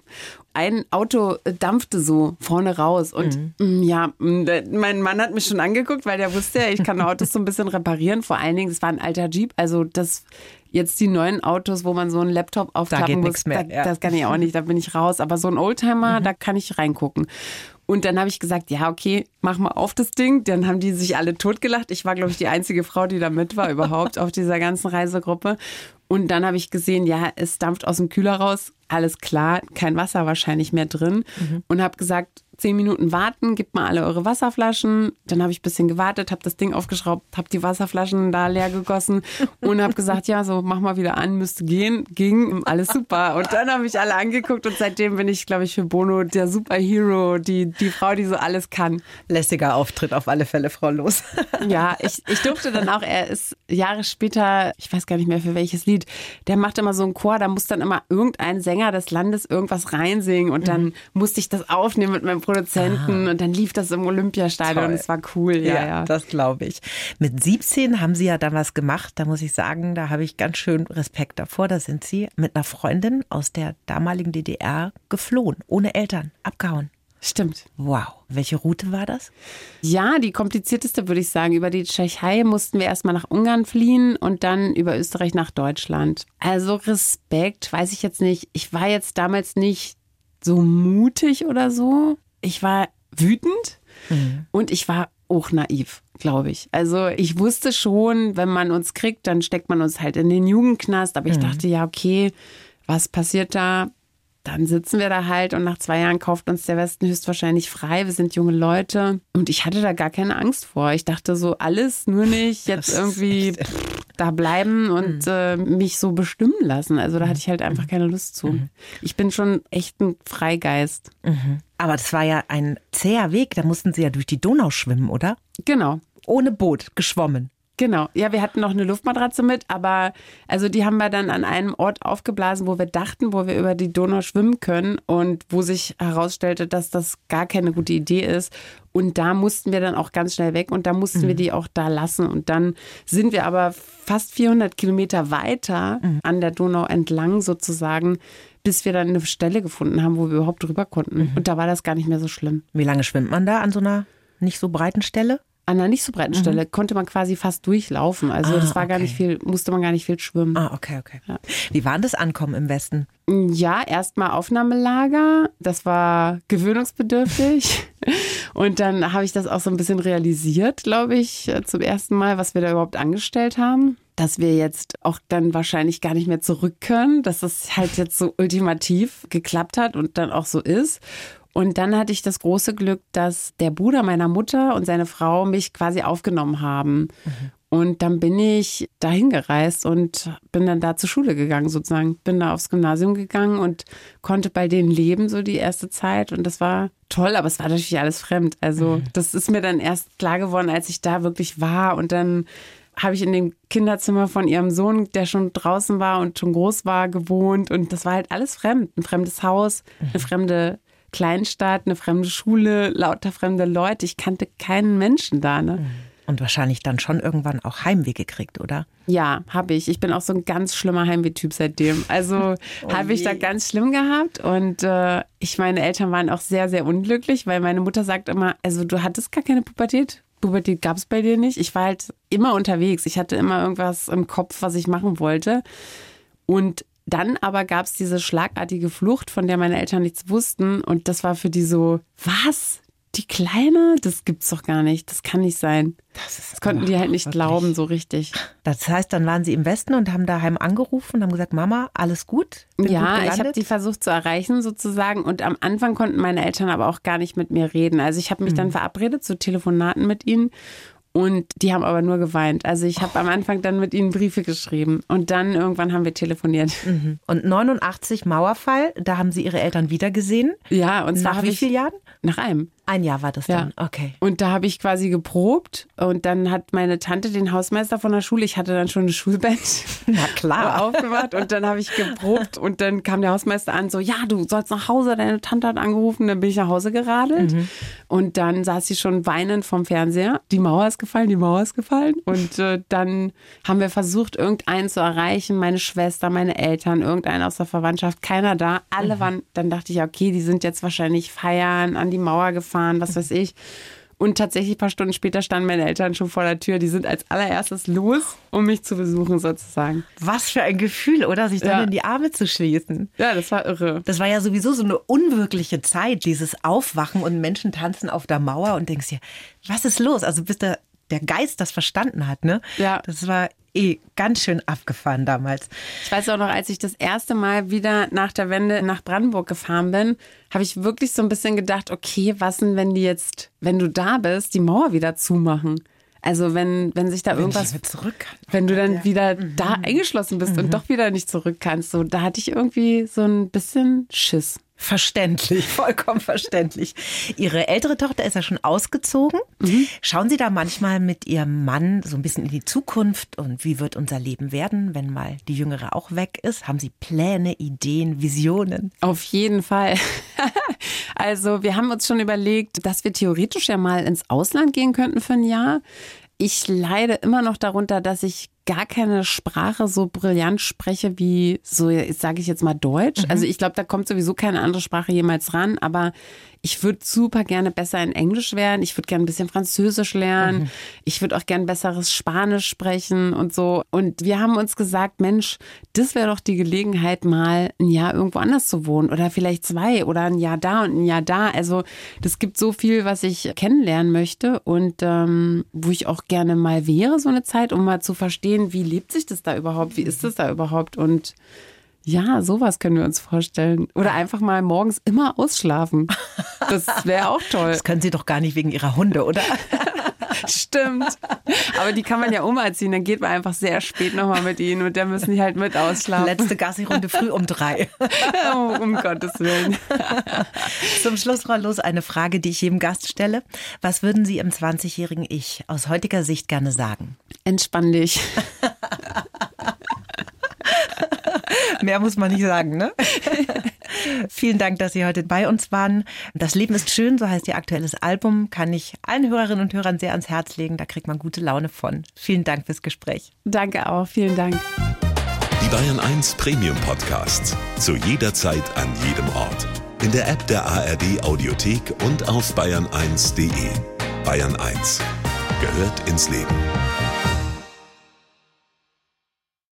Ein Auto dampfte so vorne raus und mm, ja, mm, mein Mann hat mich schon angeguckt, weil der wusste ja, ich kann Autos so ein bisschen reparieren. Vor allen Dingen, es war ein alter Jeep, also das jetzt die neuen Autos, wo man so einen Laptop aufklappen geht muss, mehr, da, ja. das kann ich auch nicht, da bin ich raus. Aber so ein Oldtimer, da kann ich reingucken. Und dann habe ich gesagt, ja, okay, mach mal auf das Ding. Dann haben die sich alle totgelacht. Ich war, glaube ich, die einzige Frau, die da mit war überhaupt auf dieser ganzen Reisegruppe. Und dann habe ich gesehen, ja, es dampft aus dem Kühler raus. Alles klar, kein Wasser wahrscheinlich mehr drin. Und habe gesagt, zehn Minuten warten, gebt mal alle eure Wasserflaschen. Dann habe ich ein bisschen gewartet, habe das Ding aufgeschraubt, habe die Wasserflaschen da leer gegossen und habe gesagt, ja, so mach mal wieder an, müsste gehen. Ging, alles super. Und dann habe ich alle angeguckt und seitdem bin ich, glaube ich, für Bono der Superhero, die, die Frau, die so alles kann. Lässiger Auftritt auf alle Fälle, Frau Los. Ja, ich, ich durfte dann auch, er ist Jahre später, ich weiß gar nicht mehr für welches Lied, der macht immer so einen Chor, da muss dann immer irgendein Sänger des Landes irgendwas reinsingen und dann musste ich das aufnehmen mit meinem Produzenten und dann lief das im Olympiastadion und Toll. es war cool, ja, ja. das glaube ich. Mit 17 haben Sie ja dann was gemacht, da muss ich sagen, da habe ich ganz schön Respekt davor. Da sind Sie mit einer Freundin aus der damaligen DDR geflohen, ohne Eltern, abgehauen. Stimmt. Wow. Welche Route war das? Ja, die komplizierteste würde ich sagen. Über die Tschechei mussten wir erstmal nach Ungarn fliehen und dann über Österreich nach Deutschland. Also Respekt, weiß ich jetzt nicht. Ich war jetzt damals nicht so mutig oder so. Ich war wütend und ich war auch naiv, glaube ich. Also ich wusste schon, wenn man uns kriegt, dann steckt man uns halt in den Jugendknast. Aber ich dachte, ja, okay, was passiert da? Dann sitzen wir da halt und nach zwei Jahren kauft uns der Westen höchstwahrscheinlich frei. Wir sind junge Leute. Und ich hatte da gar keine Angst vor. Ich dachte so, alles nur nicht jetzt Das irgendwie da bleiben und äh, mich so bestimmen lassen. Also da hatte ich halt einfach keine Lust zu. Ich bin schon echt ein Freigeist. Aber das war ja ein zäher Weg, da mussten Sie ja durch die Donau schwimmen, oder? Genau. ohne Boot geschwommen. Genau. Ja, wir hatten noch eine Luftmatratze mit, aber also die haben wir dann an einem Ort aufgeblasen, wo wir dachten, wo wir über die Donau schwimmen können und wo sich herausstellte, dass das gar keine gute Idee ist. Und da mussten wir dann auch ganz schnell weg und da mussten mhm. wir die auch da lassen. Und dann sind wir aber fast 400 Kilometer weiter mhm. an der Donau entlang sozusagen, bis wir dann eine Stelle gefunden haben, wo wir überhaupt drüber konnten. Mhm. Und da war das gar nicht mehr so schlimm. Wie lange schwimmt man da an so einer nicht so breiten Stelle? An einer nicht so breiten Stelle mhm. konnte man quasi fast durchlaufen. Also ah, das war okay. gar nicht viel, musste man gar nicht viel schwimmen. Ah, okay, okay. Ja. Wie war das Ankommen im Westen? Ja, erstmal Aufnahmelager. Das war gewöhnungsbedürftig. Und dann habe ich das auch so ein bisschen realisiert, glaube ich, zum ersten Mal, was wir da überhaupt angestellt haben. Dass wir jetzt auch dann wahrscheinlich gar nicht mehr zurück können, dass das halt jetzt so ultimativ geklappt hat und dann auch so ist. Und dann hatte ich das große Glück, dass der Bruder meiner Mutter und seine Frau mich quasi aufgenommen haben. Mhm. Und dann bin ich dahin gereist und bin dann da zur Schule gegangen, sozusagen. Bin da aufs Gymnasium gegangen und konnte bei denen leben, so die erste Zeit. Und das war toll, aber es war natürlich alles fremd. Also, mhm. das ist mir dann erst klar geworden, als ich da wirklich war. Und dann habe ich in dem Kinderzimmer von ihrem Sohn, der schon draußen war und schon groß war, gewohnt. Und das war halt alles fremd. Ein fremdes Haus, eine mhm. fremde Kleinstadt, eine fremde Schule, lauter fremde Leute. Ich kannte keinen Menschen da. Ne? Und wahrscheinlich dann schon irgendwann auch Heimweh gekriegt, oder? Ja, habe ich. Ich bin auch so ein ganz schlimmer Heimweh-Typ seitdem. Also oh habe ich da ganz schlimm gehabt. Und äh, ich, meine Eltern waren auch sehr, sehr unglücklich, weil meine Mutter sagt immer, also du hattest gar keine Pubertät. Pubertät gab es bei dir nicht. Ich war halt immer unterwegs. Ich hatte immer irgendwas im Kopf, was ich machen wollte. Und dann aber gab es diese schlagartige Flucht, von der meine Eltern nichts wussten. Und das war für die so, was? Die Kleine? Das gibt's doch gar nicht. Das kann nicht sein. Das, das konnten die halt nicht wirklich. glauben, so richtig. Das heißt, dann waren sie im Westen und haben daheim angerufen und haben gesagt, Mama, alles gut? Bin ja, gut ich habe die versucht zu erreichen sozusagen. Und am Anfang konnten meine Eltern aber auch gar nicht mit mir reden. Also ich habe mich mhm. dann verabredet zu Telefonaten mit ihnen. Und die haben aber nur geweint. Also ich habe oh. am Anfang dann mit ihnen Briefe geschrieben und dann irgendwann haben wir telefoniert. Mhm. Und 89 Mauerfall, da haben Sie Ihre Eltern wiedergesehen? Ja, und zwar nach wie vielen Jahren? Nach einem. Ein Jahr war das dann, ja. okay. Und da habe ich quasi geprobt und dann hat meine Tante den Hausmeister von der Schule, ich hatte dann schon eine Schulband Na klar. aufgemacht und dann habe ich geprobt und dann kam der Hausmeister an, so, ja, du sollst nach Hause, deine Tante hat angerufen, dann bin ich nach Hause geradelt mhm. und dann saß sie schon weinend vom Fernseher. Die Mauer ist gefallen, die Mauer ist gefallen und äh, dann haben wir versucht, irgendeinen zu erreichen, meine Schwester, meine Eltern, irgendeinen aus der Verwandtschaft, keiner da. Alle mhm. waren, dann dachte ich, okay, die sind jetzt wahrscheinlich feiern, an die Mauer gefahren gefahren, was weiß ich. Und tatsächlich ein paar Stunden später standen meine Eltern schon vor der Tür. Die sind als allererstes los, um mich zu besuchen, sozusagen. Was für ein Gefühl, oder? Sich dann ja. in die Arme zu schließen. Ja, das war irre. Das war ja sowieso so eine unwirkliche Zeit, dieses Aufwachen und Menschen tanzen auf der Mauer und denkst dir, was ist los? Also bis der, der Geist das verstanden hat, ne? Ja. Das war eh ganz schön abgefahren damals. Ich weiß auch noch, als ich das erste Mal wieder nach der Wende nach Brandenburg gefahren bin, habe ich wirklich so ein bisschen gedacht, okay, was denn, wenn die jetzt, wenn du da bist, die Mauer wieder zumachen? Also wenn, wenn sich da wenn irgendwas, wenn du dann ja. wieder mhm. da eingeschlossen bist mhm. und doch wieder nicht zurück kannst, so da hatte ich irgendwie so ein bisschen Schiss. Verständlich, vollkommen verständlich. Ihre ältere Tochter ist ja schon ausgezogen. Mhm. Schauen Sie da manchmal mit Ihrem Mann so ein bisschen in die Zukunft und wie wird unser Leben werden, wenn mal die Jüngere auch weg ist? Haben Sie Pläne, Ideen, Visionen? Auf jeden Fall. also wir haben uns schon überlegt, dass wir theoretisch ja mal ins Ausland gehen könnten für ein Jahr. Ich leide immer noch darunter, dass ich gar keine Sprache so brillant spreche wie so, sage ich jetzt mal Deutsch. Mhm. Also ich glaube, da kommt sowieso keine andere Sprache jemals ran, aber ich würde super gerne besser in Englisch werden. Ich würde gerne ein bisschen Französisch lernen. Mhm. Ich würde auch gerne besseres Spanisch sprechen und so. Und wir haben uns gesagt, Mensch, das wäre doch die Gelegenheit, mal ein Jahr irgendwo anders zu wohnen oder vielleicht zwei oder ein Jahr da und ein Jahr da. Also das gibt so viel, was ich kennenlernen möchte und ähm, wo ich auch gerne mal wäre, so eine Zeit, um mal zu verstehen, wie lebt sich das da überhaupt, wie ist das da überhaupt und ja, sowas können wir uns vorstellen. Oder einfach mal morgens immer ausschlafen. Das wäre auch toll. Das können Sie doch gar nicht wegen Ihrer Hunde, oder? Stimmt. Aber die kann man ja umerziehen. Dann geht man einfach sehr spät nochmal mit ihnen und dann müssen die halt mit ausschlafen. Letzte Gassi-Runde früh um drei. oh, um Gottes Willen. Zum Schluss, Frau Los, eine Frage, die ich jedem Gast stelle. Was würden Sie im 20-jährigen Ich aus heutiger Sicht gerne sagen? Entspann dich. Mehr muss man nicht sagen, ne? Vielen Dank, dass Sie heute bei uns waren. Das Leben ist schön, so heißt Ihr aktuelles Album. Kann ich allen Hörerinnen und Hörern sehr ans Herz legen. Da kriegt man gute Laune von. Vielen Dank fürs Gespräch. Danke auch. Vielen Dank. Die Bayern 1 Premium Podcasts. Zu jeder Zeit, an jedem Ort. In der App der ARD Audiothek und auf bayern1.de. Bayern 1 gehört ins Leben.